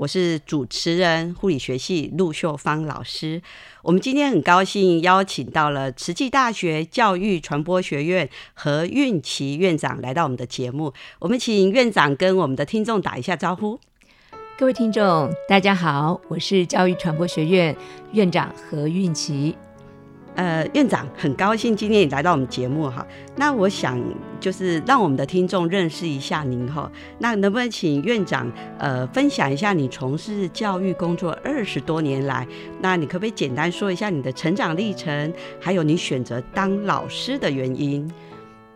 我是主持人护理学系陆秀芳老师。我们今天很高兴邀请到了慈济大学教育传播学院何韵琪院长来到我们的节目。我们请院长跟我们的听众打一下招呼。各位听众，大家好，我是教育传播学院院长何韵琪。呃，院长很高兴今天也来到我们节目哈。那我想就是让我们的听众认识一下您哈。那能不能请院长呃分享一下你从事教育工作二十多年来，那你可不可以简单说一下你的成长历程，还有你选择当老师的原因？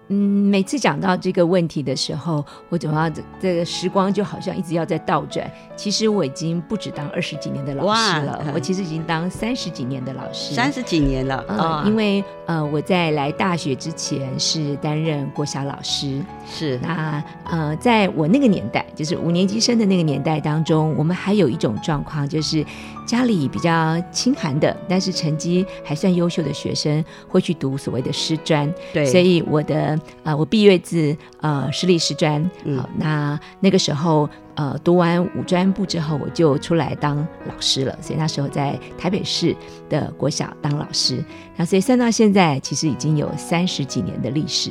嗯，每次讲到这个问题的时候，我总要这这个时光就好像一直要在倒转。其实我已经不止当二十几年的老师了，我其实已经当三十几年的老师，三十几年了。嗯，因为呃我在来大学之前是担任国小老师，是那呃在我那个年代，就是五年级生的那个年代当中，我们还有一种状况，就是家里比较清寒的，但是成绩还算优秀的学生会去读所谓的师专。对，所以我的。呃，我毕业自呃私立师专，好，那那个时候呃读完五专部之后，我就出来当老师了，所以那时候在台北市的国小当老师，那所以算到现在，其实已经有三十几年的历史，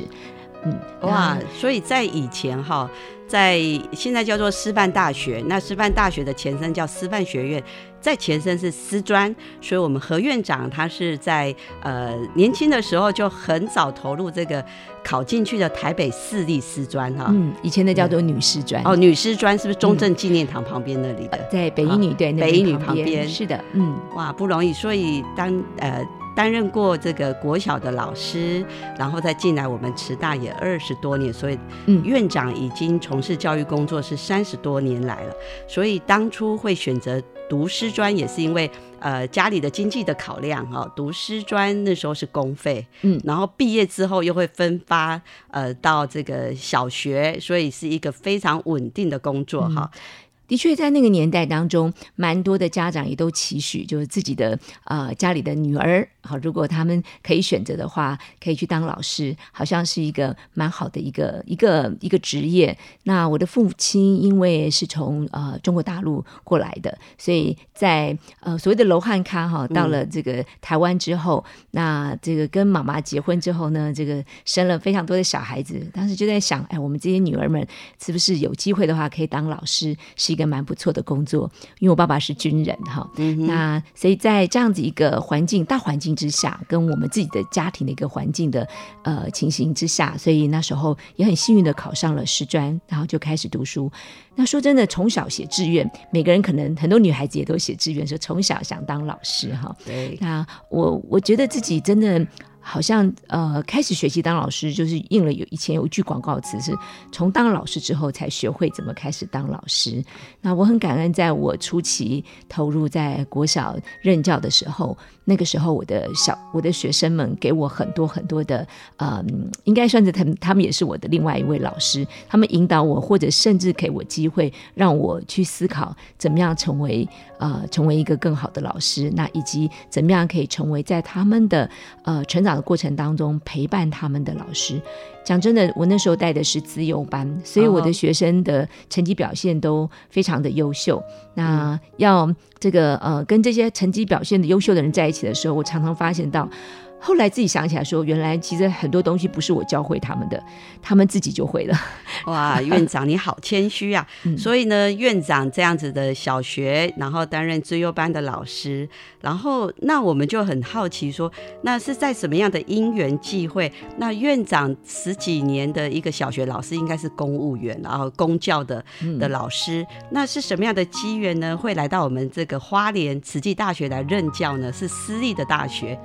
嗯，哇，所以在以前哈。在现在叫做师范大学，那师范大学的前身叫师范学院，在前身是师专，所以我们何院长他是在呃年轻的时候就很早投入这个考进去的台北市立师专哈，嗯，以前那叫做女师专。哦，女师专是不是中正纪念堂旁边那里的？在北一女对，北一女旁边。是的，嗯，哇，不容易，所以当呃。担任过这个国小的老师，然后再进来我们慈大也二十多年，所以院长已经从事教育工作是三十多年来了。所以当初会选择读师专，也是因为呃家里的经济的考量哈。读师专那时候是公费，嗯，然后毕业之后又会分发呃到这个小学，所以是一个非常稳定的工作哈。的确，在那个年代当中，蛮多的家长也都期许，就是自己的呃家里的女儿，好，如果他们可以选择的话，可以去当老师，好像是一个蛮好的一个一个一个职业。那我的父亲因为是从呃中国大陆过来的，所以在呃所谓的楼汉咖哈，到了这个台湾之后，那这个跟妈妈结婚之后呢，这个生了非常多的小孩子，当时就在想，哎，我们这些女儿们是不是有机会的话，可以当老师？是。一个蛮不错的工作，因为我爸爸是军人哈，那所以在这样子一个环境大环境之下，跟我们自己的家庭的一个环境的呃情形之下，所以那时候也很幸运的考上了师专，然后就开始读书。那说真的，从小写志愿，每个人可能很多女孩子也都写志愿，说从小想当老师哈。对，那我我觉得自己真的。好像呃，开始学习当老师，就是应了有以前有一句广告词，是从当老师之后才学会怎么开始当老师。那我很感恩，在我初期投入在国小任教的时候。那个时候，我的小我的学生们给我很多很多的，嗯，应该算是他们，他们也是我的另外一位老师。他们引导我，或者甚至给我机会，让我去思考怎么样成为呃成为一个更好的老师。那以及怎么样可以成为在他们的呃成长的过程当中陪伴他们的老师。讲真的，我那时候带的是资优班，所以我的学生的成绩表现都非常的优秀。那要这个呃跟这些成绩表现的优秀的人在一起的时候，我常常发现到。后来自己想起来说，原来其实很多东西不是我教会他们的，他们自己就会了。哇，院长你好谦虚啊！所以呢，院长这样子的小学，然后担任资优班的老师，然后那我们就很好奇说，那是在什么样的因缘际会？那院长十几年的一个小学老师，应该是公务员，然后公教的的老师，那是什么样的机缘呢？会来到我们这个花莲慈济大学来任教呢？是私立的大学。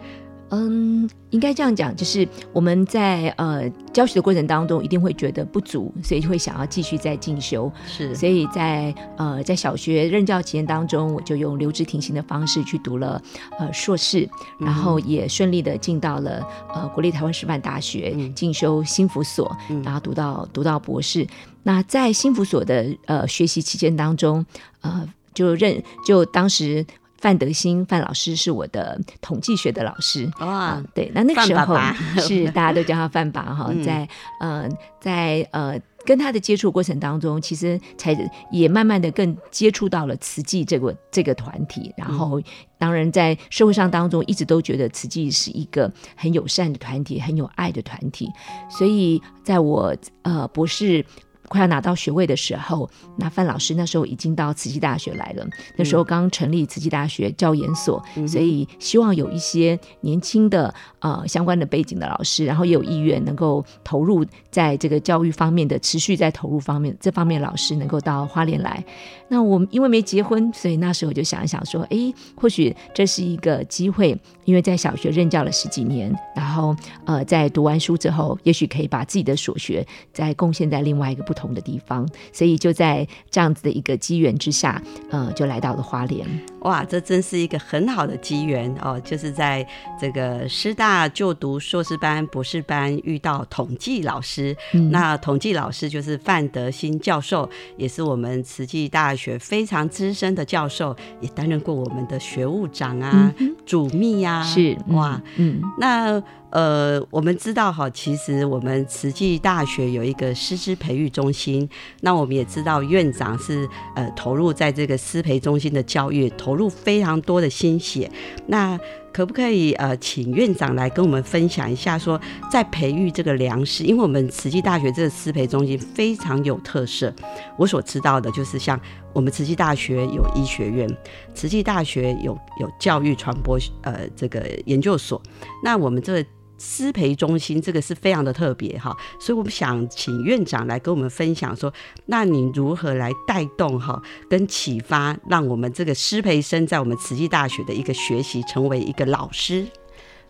嗯，应该这样讲，就是我们在呃教学的过程当中，一定会觉得不足，所以就会想要继续再进修。是，所以在呃在小学任教期间当中，我就用留职停薪的方式去读了呃硕士，然后也顺利的进到了呃国立台湾师范大学进修心辅所，然后读到读到博士。那在心辅所的呃学习期间当中，呃就认就当时。范德兴范老师是我的统计学的老师哇，对，那那个时候是 大家都叫他范爸哈，在呃在呃跟他的接触过程当中，其实才也慢慢的更接触到了慈济这个这个团体，然后当然在社会上当中一直都觉得慈济是一个很友善的团体，很有爱的团体，所以在我呃博士。快要拿到学位的时候，那范老师那时候已经到慈济大学来了。那时候刚成立慈济大学教研所，所以希望有一些年轻的呃相关的背景的老师，然后也有意愿能够投入在这个教育方面的持续在投入方面这方面老师能够到花莲来。那我因为没结婚，所以那时候就想一想说，哎，或许这是一个机会，因为在小学任教了十几年，然后呃在读完书之后，也许可以把自己的所学再贡献在另外一个不同。的地方，所以就在这样子的一个机缘之下，呃，就来到了花莲。哇，这真是一个很好的机缘哦！就是在这个师大就读硕士班、博士班，遇到统计老师。那统计老师就是范德新教授，也是我们慈济大学非常资深的教授，也担任过我们的学务长啊、主秘呀。是哇，嗯，那。呃，我们知道哈，其实我们慈济大学有一个师资培育中心，那我们也知道院长是呃投入在这个师培中心的教育，投入非常多的心血。那可不可以呃，请院长来跟我们分享一下，说在培育这个粮食，因为我们慈济大学这个师培中心非常有特色。我所知道的就是像我们慈济大学有医学院，慈济大学有有教育传播呃这个研究所，那我们这。师培中心这个是非常的特别哈，所以我们想请院长来跟我们分享说，那你如何来带动哈，跟启发，让我们这个师培生在我们慈济大学的一个学习，成为一个老师？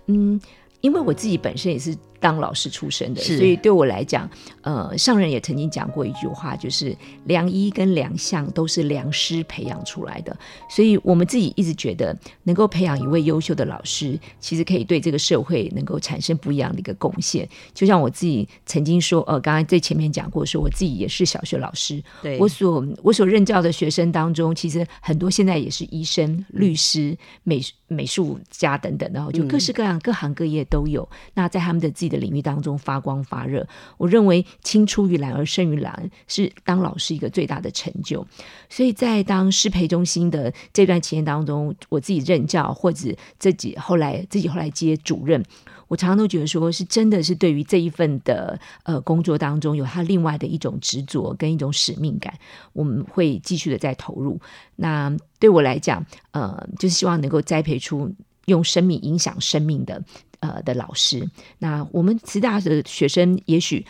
嗯，因为我自己本身也是。当老师出身的，所以对我来讲，呃，上人也曾经讲过一句话，就是良医跟良相都是良师培养出来的。所以我们自己一直觉得，能够培养一位优秀的老师，其实可以对这个社会能够产生不一样的一个贡献。就像我自己曾经说，呃，刚刚在前面讲过，说我自己也是小学老师，对我所我所任教的学生当中，其实很多现在也是医生、律师、美美术家等等，然后就各式各样、各行各业都有。那在他们的自己。的领域当中发光发热，我认为青出于蓝而胜于蓝是当老师一个最大的成就。所以在当师培中心的这段期间当中，我自己任教或者自己后来自己后来接主任，我常常都觉得说是真的是对于这一份的呃工作当中有他另外的一种执着跟一种使命感，我们会继续的在投入。那对我来讲，呃，就是希望能够栽培出用生命影响生命的。呃的老师，那我们慈大的学生，也许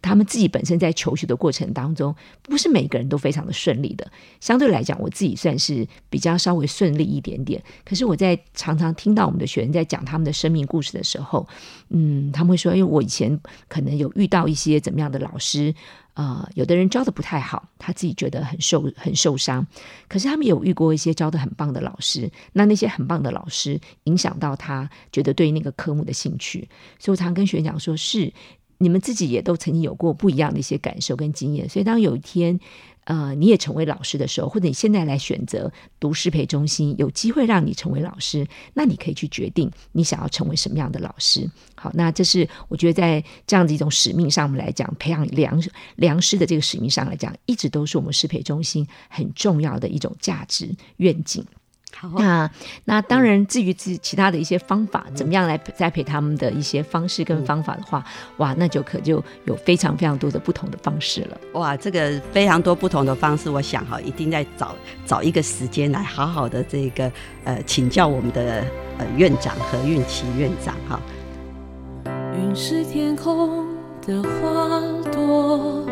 他们自己本身在求学的过程当中，不是每个人都非常的顺利的。相对来讲，我自己算是比较稍微顺利一点点。可是我在常常听到我们的学生在讲他们的生命故事的时候，嗯，他们会说，因为我以前可能有遇到一些怎么样的老师。呃，有的人教的不太好，他自己觉得很受很受伤。可是他们有遇过一些教的很棒的老师，那那些很棒的老师影响到他，觉得对那个科目的兴趣。所以我常跟学员讲说，是你们自己也都曾经有过不一样的一些感受跟经验。所以当有一天。呃，你也成为老师的时候，或者你现在来选择读师培中心，有机会让你成为老师，那你可以去决定你想要成为什么样的老师。好，那这是我觉得在这样的一种使命上我们来讲，培养良良师的这个使命上来讲，一直都是我们师培中心很重要的一种价值愿景。好，那那当然，至于其其他的一些方法，怎么样来栽培他们的一些方式跟方法的话，哇，那就可就有非常非常多的不同的方式了。哇，这个非常多不同的方式，我想哈，一定在找找一个时间来好好的这个呃请教我们的呃院长何运琪院长哈。云是天空的花朵，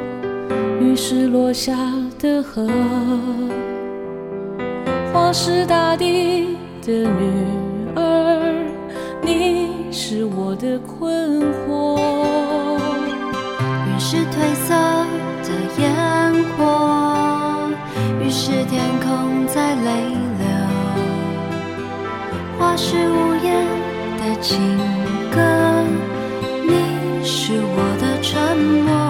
雨是落下的河。我是大地的女儿，你是我的困惑。云是褪色的烟火，雨是天空在泪流。花是无言的情歌，你是我的沉默。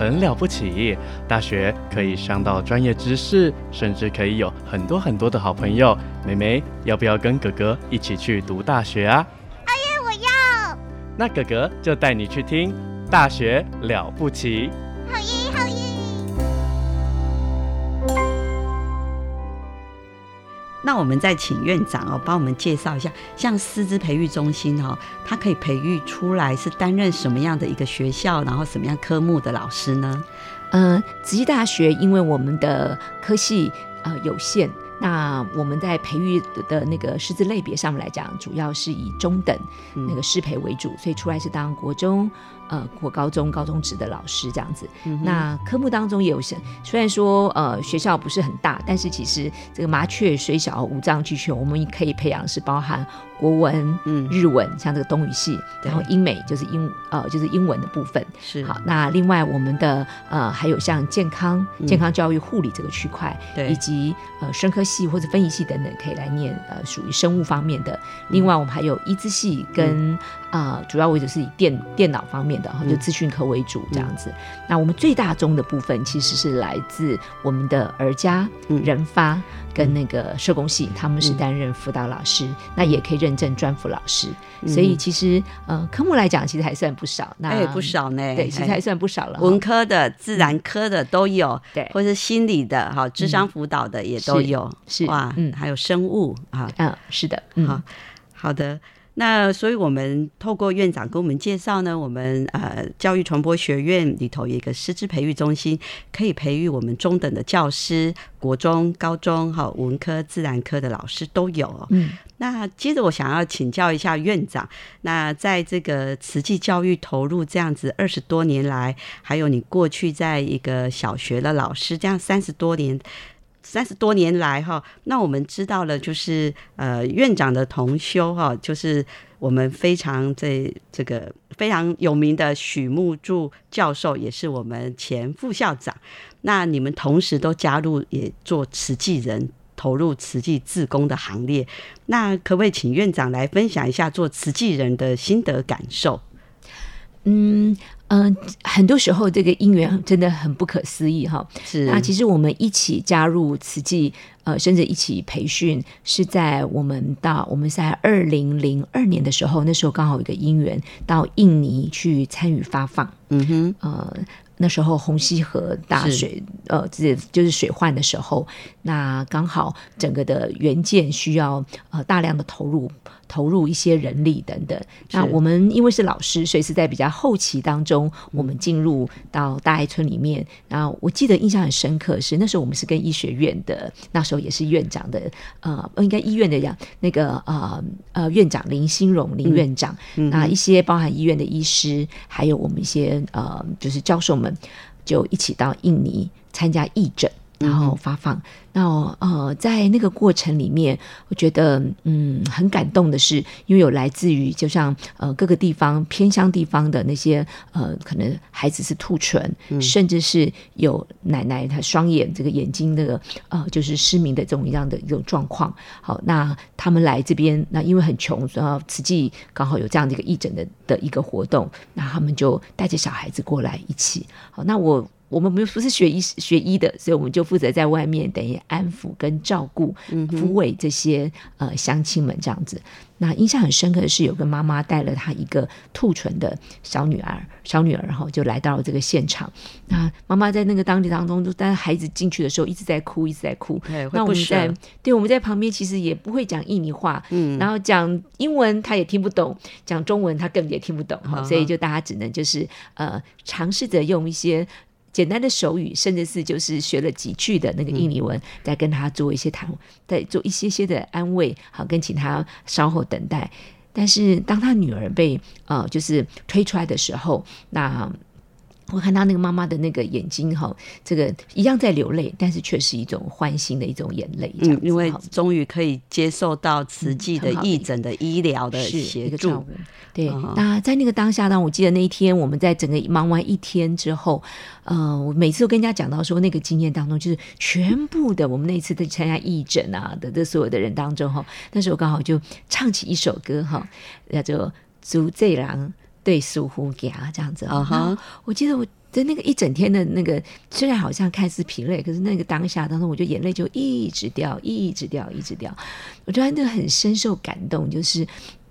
很了不起，大学可以上到专业知识，甚至可以有很多很多的好朋友。妹妹，要不要跟哥哥一起去读大学啊？阿耶，我要。那哥哥就带你去听《大学了不起》。好耶。那我们再请院长哦，帮我们介绍一下，像师资培育中心哦，它可以培育出来是担任什么样的一个学校，然后什么样科目的老师呢？嗯，慈济大学因为我们的科系呃有限，那我们在培育的那个师资类别上面来讲，主要是以中等那个师培为主，所以出来是当国中。呃，国高中、高中职的老师这样子，那科目当中也有些，虽然说呃学校不是很大，但是其实这个麻雀虽小，五脏俱全，我们可以培养是包含国文、嗯日文，像这个东语系，然后英美就是英呃就是英文的部分。是好，那另外我们的呃还有像健康、健康教育、护理这个区块，对，以及呃生科系。或者分仪系等等，可以来念呃属于生物方面的。另外，我们还有医资系跟啊主要为主是以电电脑方面的，就资讯科为主这样子。那我们最大宗的部分其实是来自我们的儿家、人发跟那个社工系，他们是担任辅导老师，那也可以认证专辅老师。所以其实呃科目来讲，其实还算不少。那不少呢，对，其实还算不少了。文科的、自然科的都有，对，或是心理的、哈智商辅导的也都有，是哇，嗯，还有生物啊，嗯，是的，好好的。那所以我们透过院长跟我们介绍呢，我们呃教育传播学院里头有一个师资培育中心，可以培育我们中等的教师，国中、高中哈文科、自然科的老师都有。嗯。那接着我想要请教一下院长，那在这个慈济教育投入这样子二十多年来，还有你过去在一个小学的老师这样三十多年，三十多年来哈，那我们知道了就是呃院长的同修哈，就是我们非常这这个非常有名的许木柱教授，也是我们前副校长。那你们同时都加入也做慈济人。投入慈济自工的行列，那可不可以请院长来分享一下做慈济人的心得感受？嗯嗯，很多时候这个因缘真的很不可思议哈。是那其实我们一起加入慈济，呃，甚至一起培训，是在我们到我们在二零零二年的时候，那时候刚好有一个因缘到印尼去参与发放。嗯哼，呃。那时候红溪河大水，呃，这就是水患的时候，那刚好整个的原件需要呃大量的投入，投入一些人力等等。那我们因为是老师，所以是在比较后期当中，我们进入到大爱村里面。然后我记得印象很深刻是那时候我们是跟医学院的，那时候也是院长的，呃，应该医院的样那个呃呃院长林兴荣林院长，那一些包含医院的医师，还有我们一些呃就是教授们。就一起到印尼参加义诊，然后发放。那呃，在那个过程里面，我觉得嗯很感动的是，因为有来自于就像呃各个地方偏乡地方的那些呃可能孩子是兔唇，甚至是有奶奶她双眼这个眼睛那个呃就是失明的这种一样的一种状况。好，那他们来这边，那因为很穷，然后慈济刚好有这样的一个义诊的的一个活动，那他们就带着小孩子过来一起。好，那我。我们不不是学医学医的，所以我们就负责在外面等于安抚跟照顾、抚慰这些呃乡亲们这样子。那印象很深刻的是，有个妈妈带了她一个兔唇的小女儿，小女儿哈就来到了这个现场。那妈妈在那个当地当中，就当孩子进去的时候一直在哭，一直在哭。那我们在对我们在旁边其实也不会讲印尼话，嗯，然后讲英文她也听不懂，讲中文她更也听不懂哈，所以就大家只能就是呃尝试着用一些。简单的手语，甚至是就是学了几句的那个印尼文，再跟他做一些谈，再做一些些的安慰，好，跟请他稍后等待。但是当他女儿被呃就是推出来的时候，那。我看他那个妈妈的那个眼睛哈，这个一样在流泪，但是却是一种欢欣的一种眼泪。嗯，因为终于可以接受到慈济的义诊的医疗的协助。对，那在那个当下呢，我记得那一天我们在整个忙完一天之后，呃，我每次都跟人家讲到说，那个经验当中，就是全部的我们那一次在参加义诊啊的这所有的人当中哈，那时候刚好就唱起一首歌哈，叫做《朱贼郎》。对，疏忽给啊，这样子啊哈！我记得我在那个一整天的那个，虽然好像看似疲累，可是那个当下当中，我就眼泪就一直掉，一直掉，一直掉。我觉得那个很深受感动，就是。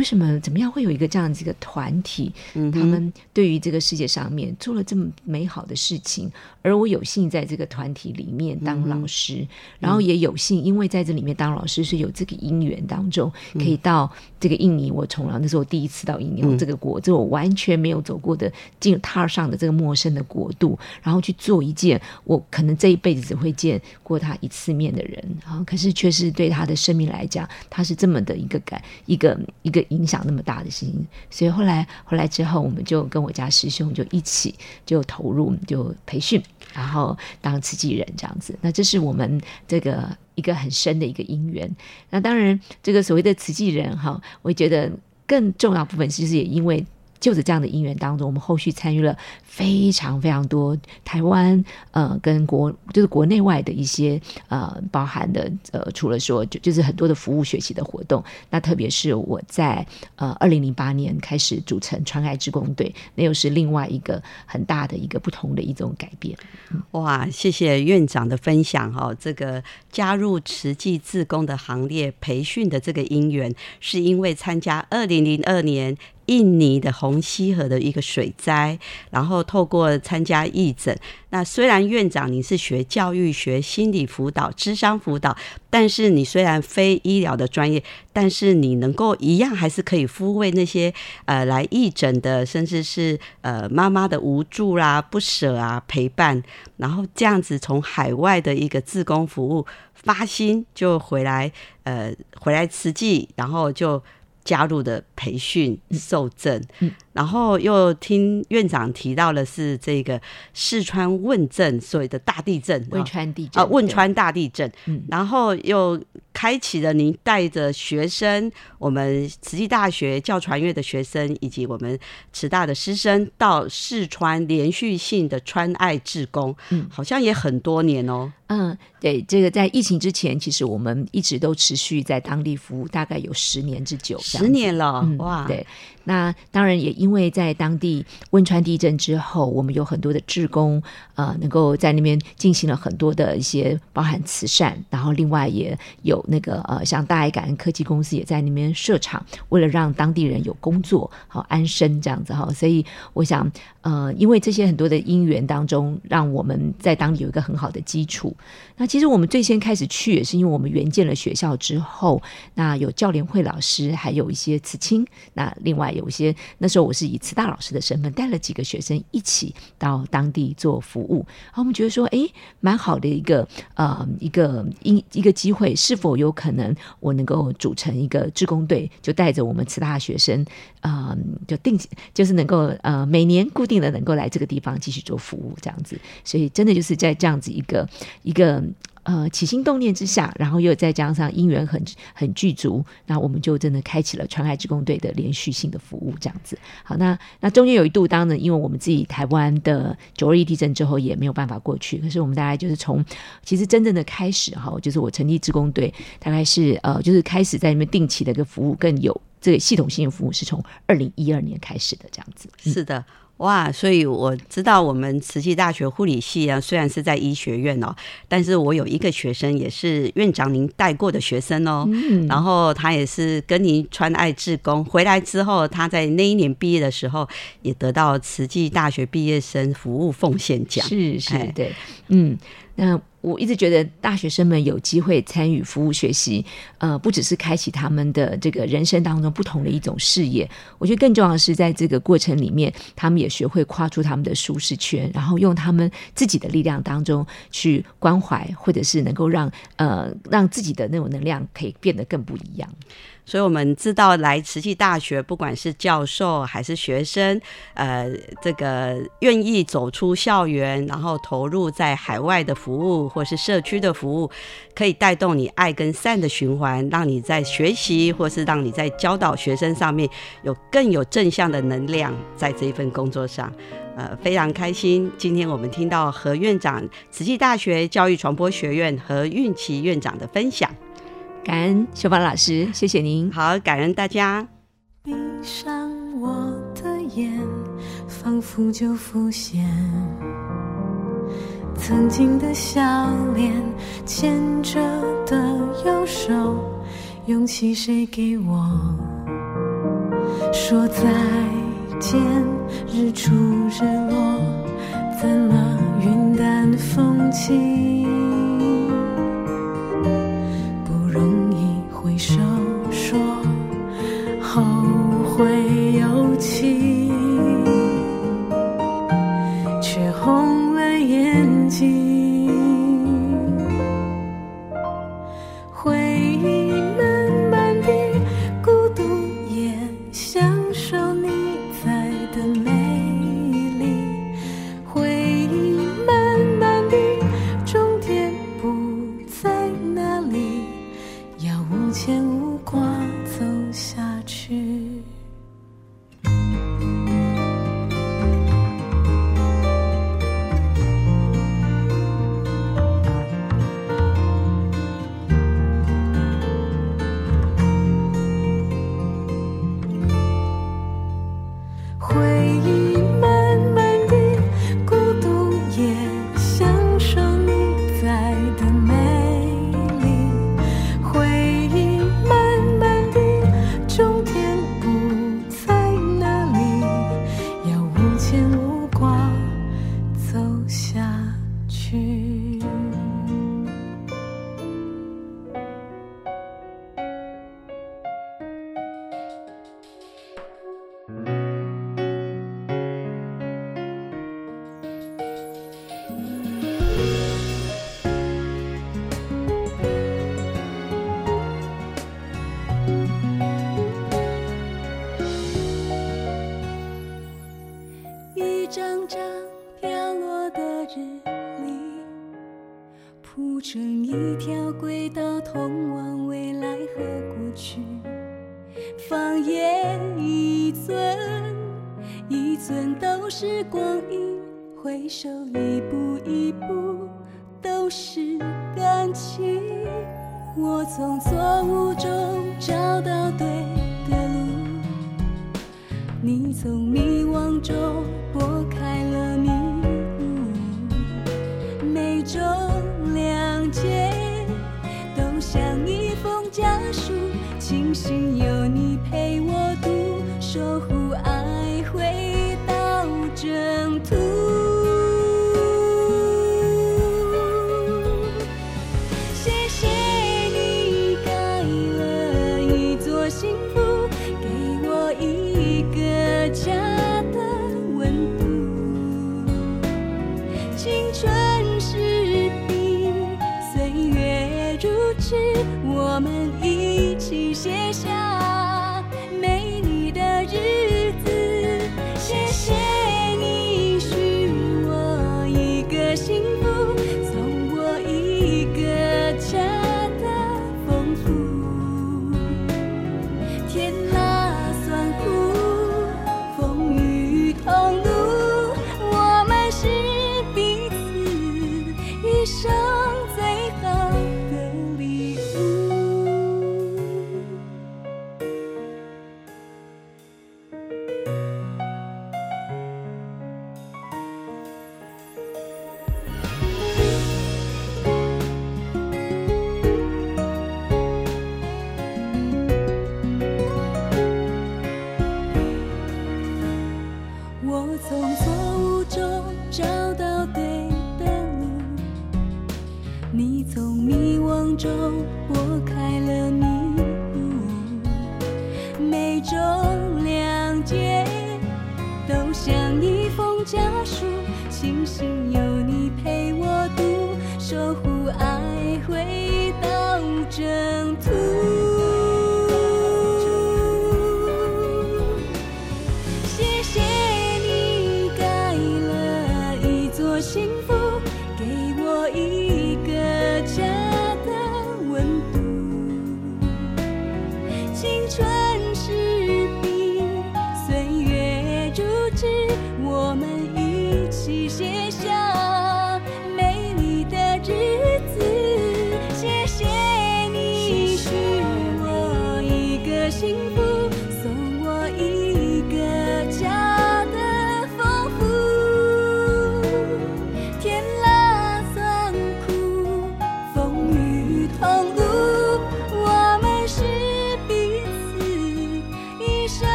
为什么怎么样会有一个这样子一个团体？他们对于这个世界上面做了这么美好的事情，而我有幸在这个团体里面当老师，然后也有幸因为在这里面当老师是有这个因缘当中，可以到这个印尼。我从来那是我第一次到印尼这个国，这我完全没有走过的进踏上的这个陌生的国度，然后去做一件我可能这一辈子只会见过他一次面的人啊，可是却是对他的生命来讲，他是这么的一个感，一个一个。影响那么大的事情，所以后来回来之后，我们就跟我家师兄就一起就投入就培训，然后当慈济人这样子。那这是我们这个一个很深的一个因缘。那当然，这个所谓的慈济人哈，我觉得更重要部分其实也因为就着这样的因缘当中，我们后续参与了非常非常多台湾呃跟国就是国内外的一些呃包含的呃除了说就就是很多的服务学习的活动，那特别是我在呃二零零八年开始组成川爱志工队，那又是另外一个很大的一个不同的一种改变。哇，谢谢院长的分享哈，这个加入慈济自工的行列培训的这个因缘，是因为参加二零零二年。印尼的红溪河的一个水灾，然后透过参加义诊，那虽然院长你是学教育学、心理辅导、智商辅导，但是你虽然非医疗的专业，但是你能够一样还是可以抚慰那些呃来义诊的，甚至是呃妈妈的无助啦、不舍啊、陪伴，然后这样子从海外的一个自工服务发心就回来，呃回来慈济，然后就。加入的培训受证，然后又听院长提到的是这个四川汶镇所谓的大地震，汶川地震啊，汶川大地震，然后又开启了您带着学生，我们慈济大学教传院的学生以及我们慈大的师生到四川连续性的川爱志工，嗯，好像也很多年哦。嗯，对，这个在疫情之前，其实我们一直都持续在当地服务，大概有十年之久。十年了，哇！对，那当然也因为在当地汶川地震之后，我们有很多的志工，呃，能够在那边进行了很多的一些包含慈善，然后另外也有那个呃，像大爱感恩科技公司也在那边设厂，为了让当地人有工作好安身这样子哈。所以我想，呃，因为这些很多的因缘当中，让我们在当地有一个很好的基础。那其实我们最先开始去，也是因为我们援建了学校之后，那有教联会老师，还有一些慈青，那另外有一些那时候我是以慈大老师的身份带了几个学生一起到当地做服务，然后我们觉得说，哎，蛮好的一个呃一个一一个机会，是否有可能我能够组成一个志工队，就带着我们慈大学生，呃，就定就是能够呃每年固定的能够来这个地方继续做服务这样子，所以真的就是在这样子一个。一个呃起心动念之下，然后又再加上姻缘很很具足，那我们就真的开启了传爱职工队的连续性的服务，这样子。好，那那中间有一度，当然因为我们自己台湾的九二一地震之后也没有办法过去，可是我们大概就是从其实真正的开始哈，就是我成立职工队，大概是呃就是开始在那边定期的一个服务，更有这个系统性的服务，是从二零一二年开始的这样子。是的。哇，所以我知道我们慈济大学护理系啊，虽然是在医学院哦，但是我有一个学生也是院长您带过的学生哦，然后他也是跟您穿爱志工回来之后，他在那一年毕业的时候也得到慈济大学毕业生服务奉献奖，是是，对，嗯。那我一直觉得大学生们有机会参与服务学习，呃，不只是开启他们的这个人生当中不同的一种视野，我觉得更重要的是在这个过程里面，他们也学会跨出他们的舒适圈，然后用他们自己的力量当中去关怀，或者是能够让呃让自己的那种能量可以变得更不一样。所以，我们知道来慈济大学，不管是教授还是学生，呃，这个愿意走出校园，然后投入在海外的服务或是社区的服务，可以带动你爱跟善的循环，让你在学习或是让你在教导学生上面有更有正向的能量，在这一份工作上，呃，非常开心。今天我们听到何院长，慈济大学教育传播学院何运琪院长的分享。感恩秀芳老师，谢谢您。好，感恩大家。闭上我的眼，仿佛就浮现曾经的笑脸，牵着的右手，勇气谁给我？说再见，日出日落，怎么云淡风轻？